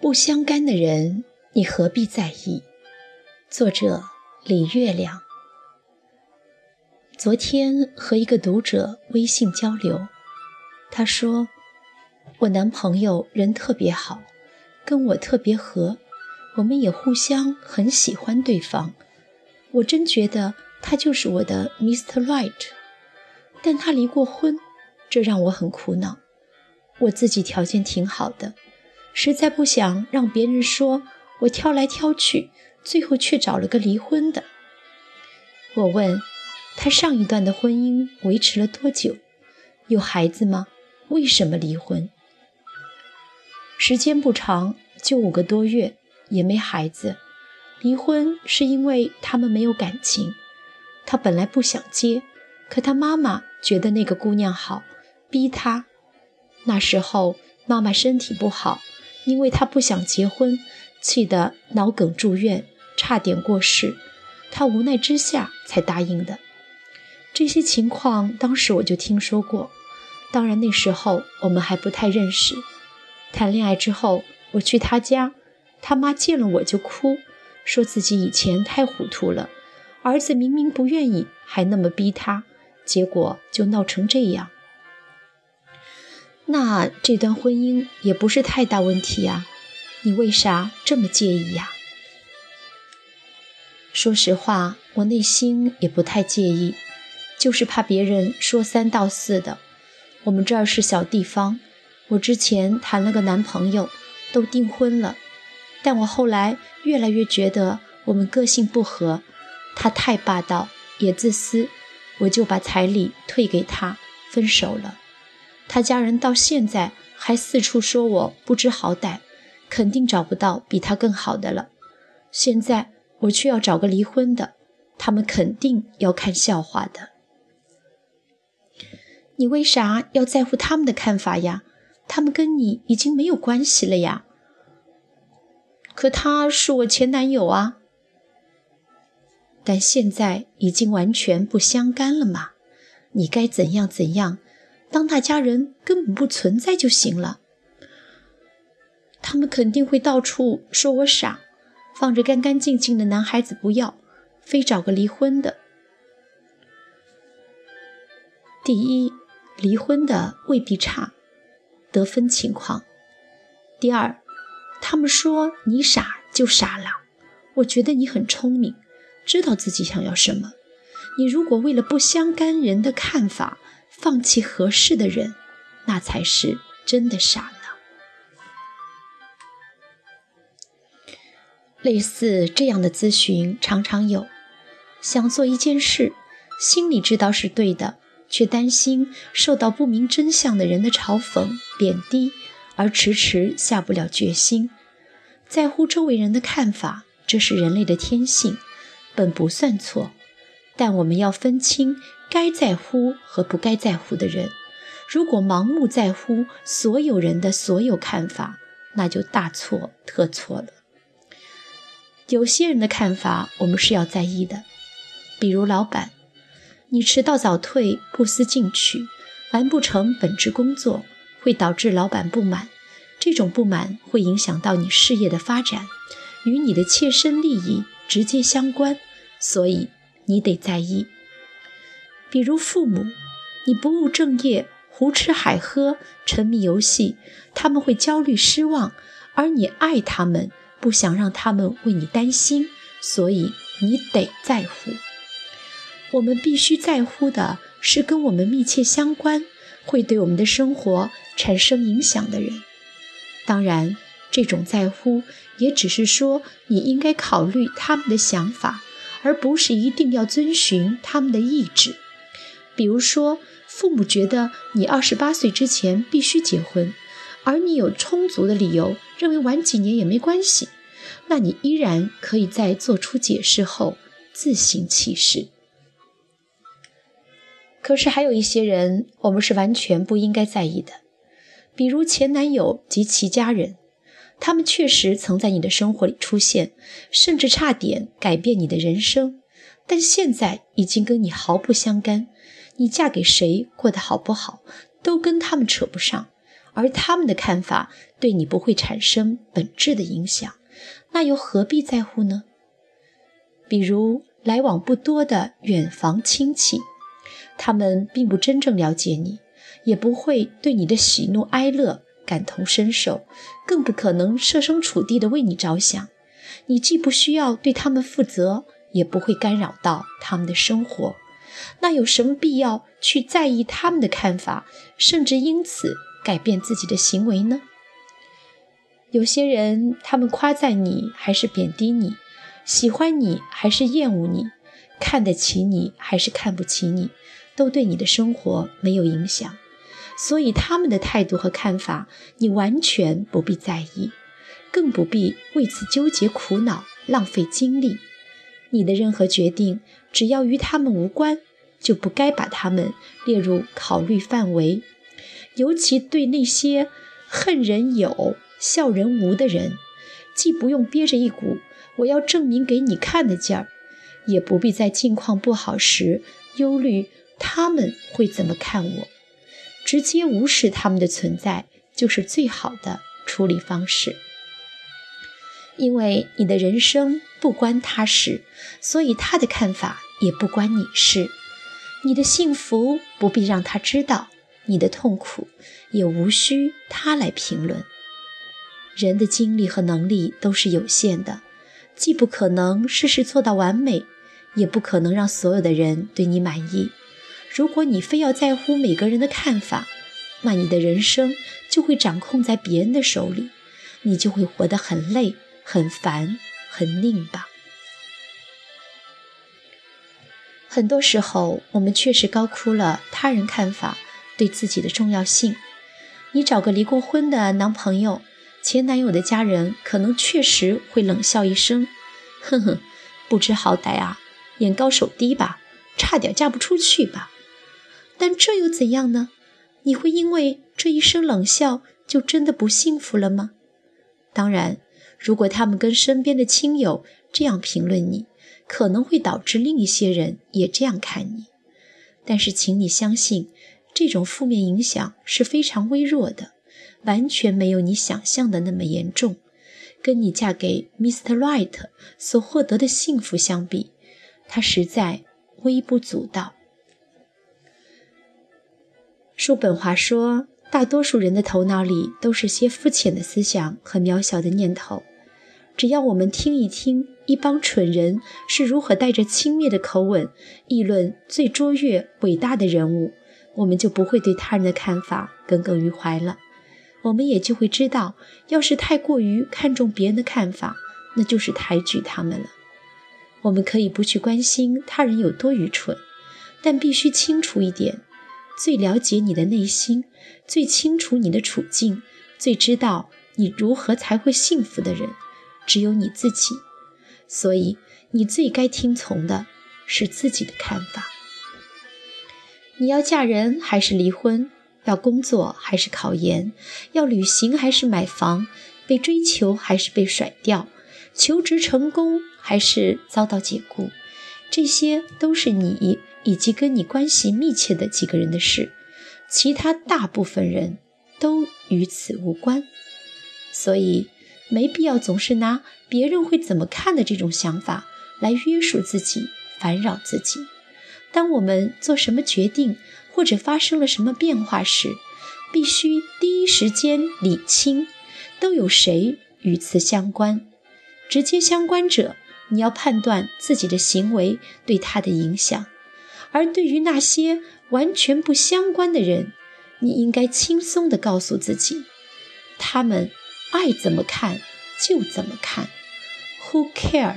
不相干的人，你何必在意？作者李月亮。昨天和一个读者微信交流，他说我男朋友人特别好，跟我特别合，我们也互相很喜欢对方。我真觉得他就是我的 Mr. Right，但他离过婚，这让我很苦恼。我自己条件挺好的。实在不想让别人说我挑来挑去，最后却找了个离婚的。我问他上一段的婚姻维持了多久，有孩子吗？为什么离婚？时间不长，就五个多月，也没孩子。离婚是因为他们没有感情。他本来不想接，可他妈妈觉得那个姑娘好，逼他。那时候妈妈身体不好。因为他不想结婚，气得脑梗住院，差点过世，他无奈之下才答应的。这些情况当时我就听说过，当然那时候我们还不太认识。谈恋爱之后，我去他家，他妈见了我就哭，说自己以前太糊涂了，儿子明明不愿意，还那么逼他，结果就闹成这样。那这段婚姻也不是太大问题呀，你为啥这么介意呀？说实话，我内心也不太介意，就是怕别人说三道四的。我们这儿是小地方，我之前谈了个男朋友，都订婚了，但我后来越来越觉得我们个性不合，他太霸道也自私，我就把彩礼退给他，分手了。他家人到现在还四处说我不知好歹，肯定找不到比他更好的了。现在我却要找个离婚的，他们肯定要看笑话的。你为啥要在乎他们的看法呀？他们跟你已经没有关系了呀。可他是我前男友啊。但现在已经完全不相干了嘛，你该怎样怎样。当那家人根本不存在就行了。他们肯定会到处说我傻，放着干干净净的男孩子不要，非找个离婚的。第一，离婚的未必差，得分情况。第二，他们说你傻就傻了，我觉得你很聪明，知道自己想要什么。你如果为了不相干人的看法，放弃合适的人，那才是真的傻呢。类似这样的咨询常常有：想做一件事，心里知道是对的，却担心受到不明真相的人的嘲讽、贬低，而迟迟下不了决心。在乎周围人的看法，这是人类的天性，本不算错，但我们要分清。该在乎和不该在乎的人，如果盲目在乎所有人的所有看法，那就大错特错了。有些人的看法我们是要在意的，比如老板，你迟到早退、不思进取、完不成本职工作，会导致老板不满，这种不满会影响到你事业的发展，与你的切身利益直接相关，所以你得在意。比如父母，你不务正业、胡吃海喝、沉迷游戏，他们会焦虑失望；而你爱他们，不想让他们为你担心，所以你得在乎。我们必须在乎的是跟我们密切相关、会对我们的生活产生影响的人。当然，这种在乎也只是说你应该考虑他们的想法，而不是一定要遵循他们的意志。比如说，父母觉得你二十八岁之前必须结婚，而你有充足的理由认为晚几年也没关系，那你依然可以在做出解释后自行其事。可是还有一些人，我们是完全不应该在意的，比如前男友及其家人，他们确实曾在你的生活里出现，甚至差点改变你的人生，但现在已经跟你毫不相干。你嫁给谁，过得好不好，都跟他们扯不上，而他们的看法对你不会产生本质的影响，那又何必在乎呢？比如来往不多的远房亲戚，他们并不真正了解你，也不会对你的喜怒哀乐感同身受，更不可能设身处地的为你着想。你既不需要对他们负责，也不会干扰到他们的生活。那有什么必要去在意他们的看法，甚至因此改变自己的行为呢？有些人，他们夸赞你还是贬低你，喜欢你还是厌恶你，看得起你还是看不起你，都对你的生活没有影响。所以他们的态度和看法，你完全不必在意，更不必为此纠结苦恼、浪费精力。你的任何决定，只要与他们无关。就不该把他们列入考虑范围，尤其对那些恨人有、笑人无的人，既不用憋着一股我要证明给你看的劲儿，也不必在境况不好时忧虑他们会怎么看我，直接无视他们的存在就是最好的处理方式。因为你的人生不关他事，所以他的看法也不关你事。你的幸福不必让他知道，你的痛苦也无需他来评论。人的精力和能力都是有限的，既不可能事事做到完美，也不可能让所有的人对你满意。如果你非要在乎每个人的看法，那你的人生就会掌控在别人的手里，你就会活得很累、很烦、很拧巴。很多时候，我们确实高估了他人看法对自己的重要性。你找个离过婚的男朋友，前男友的家人可能确实会冷笑一声：“哼哼，不知好歹啊，眼高手低吧，差点嫁不出去吧。”但这又怎样呢？你会因为这一声冷笑就真的不幸福了吗？当然，如果他们跟身边的亲友这样评论你。可能会导致另一些人也这样看你，但是请你相信，这种负面影响是非常微弱的，完全没有你想象的那么严重。跟你嫁给 Mr. Right 所获得的幸福相比，它实在微不足道。叔本华说，大多数人的头脑里都是些肤浅的思想和渺小的念头。只要我们听一听一帮蠢人是如何带着轻蔑的口吻议论最卓越伟大的人物，我们就不会对他人的看法耿耿于怀了。我们也就会知道，要是太过于看重别人的看法，那就是抬举他们了。我们可以不去关心他人有多愚蠢，但必须清楚一点：最了解你的内心、最清楚你的处境、最知道你如何才会幸福的人。只有你自己，所以你最该听从的是自己的看法。你要嫁人还是离婚？要工作还是考研？要旅行还是买房？被追求还是被甩掉？求职成功还是遭到解雇？这些都是你以及跟你关系密切的几个人的事，其他大部分人都与此无关。所以。没必要总是拿别人会怎么看的这种想法来约束自己、烦扰自己。当我们做什么决定或者发生了什么变化时，必须第一时间理清都有谁与此相关。直接相关者，你要判断自己的行为对他的影响；而对于那些完全不相关的人，你应该轻松地告诉自己，他们。爱怎么看就怎么看，Who care？